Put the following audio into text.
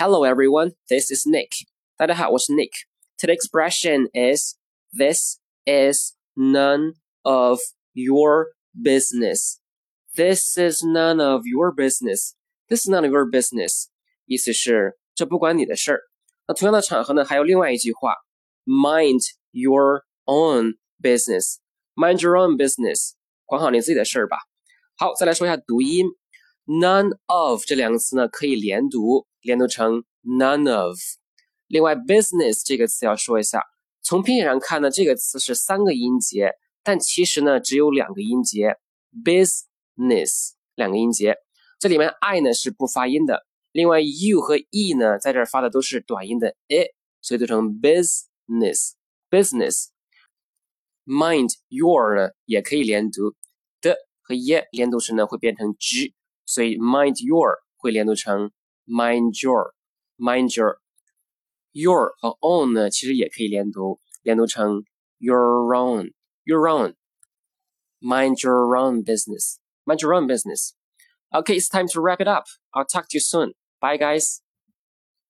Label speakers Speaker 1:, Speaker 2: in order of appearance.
Speaker 1: Hello everyone, this is Nick. 大家好，我是 Nick. Today's expression is this is none of your business. This is none of your business. This is none of your business. 意思是这不关你的事儿。那同样的场合呢，还有另外一句话，Mind your own business. Mind your own business. 管好你自己的事儿吧。好，再来说一下读音。 None of 这两个词呢可以连读，连读成 none of。另外，business 这个词要说一下，从拼写上看呢，这个词是三个音节，但其实呢只有两个音节，business 两个音节。这里面 i 呢是不发音的，另外 u 和 e 呢在这儿发的都是短音的 i，所以读成 business business。Mind your 呢也可以连读的和 ye 连读时呢会变成 g。所以 mind your 会连读成 mind your mind your your 和 own 呢，其实也可以连读，连读成 your own your own mind your own business mind your own business. Okay, it's time to wrap it up. I'll talk to you soon. Bye, guys.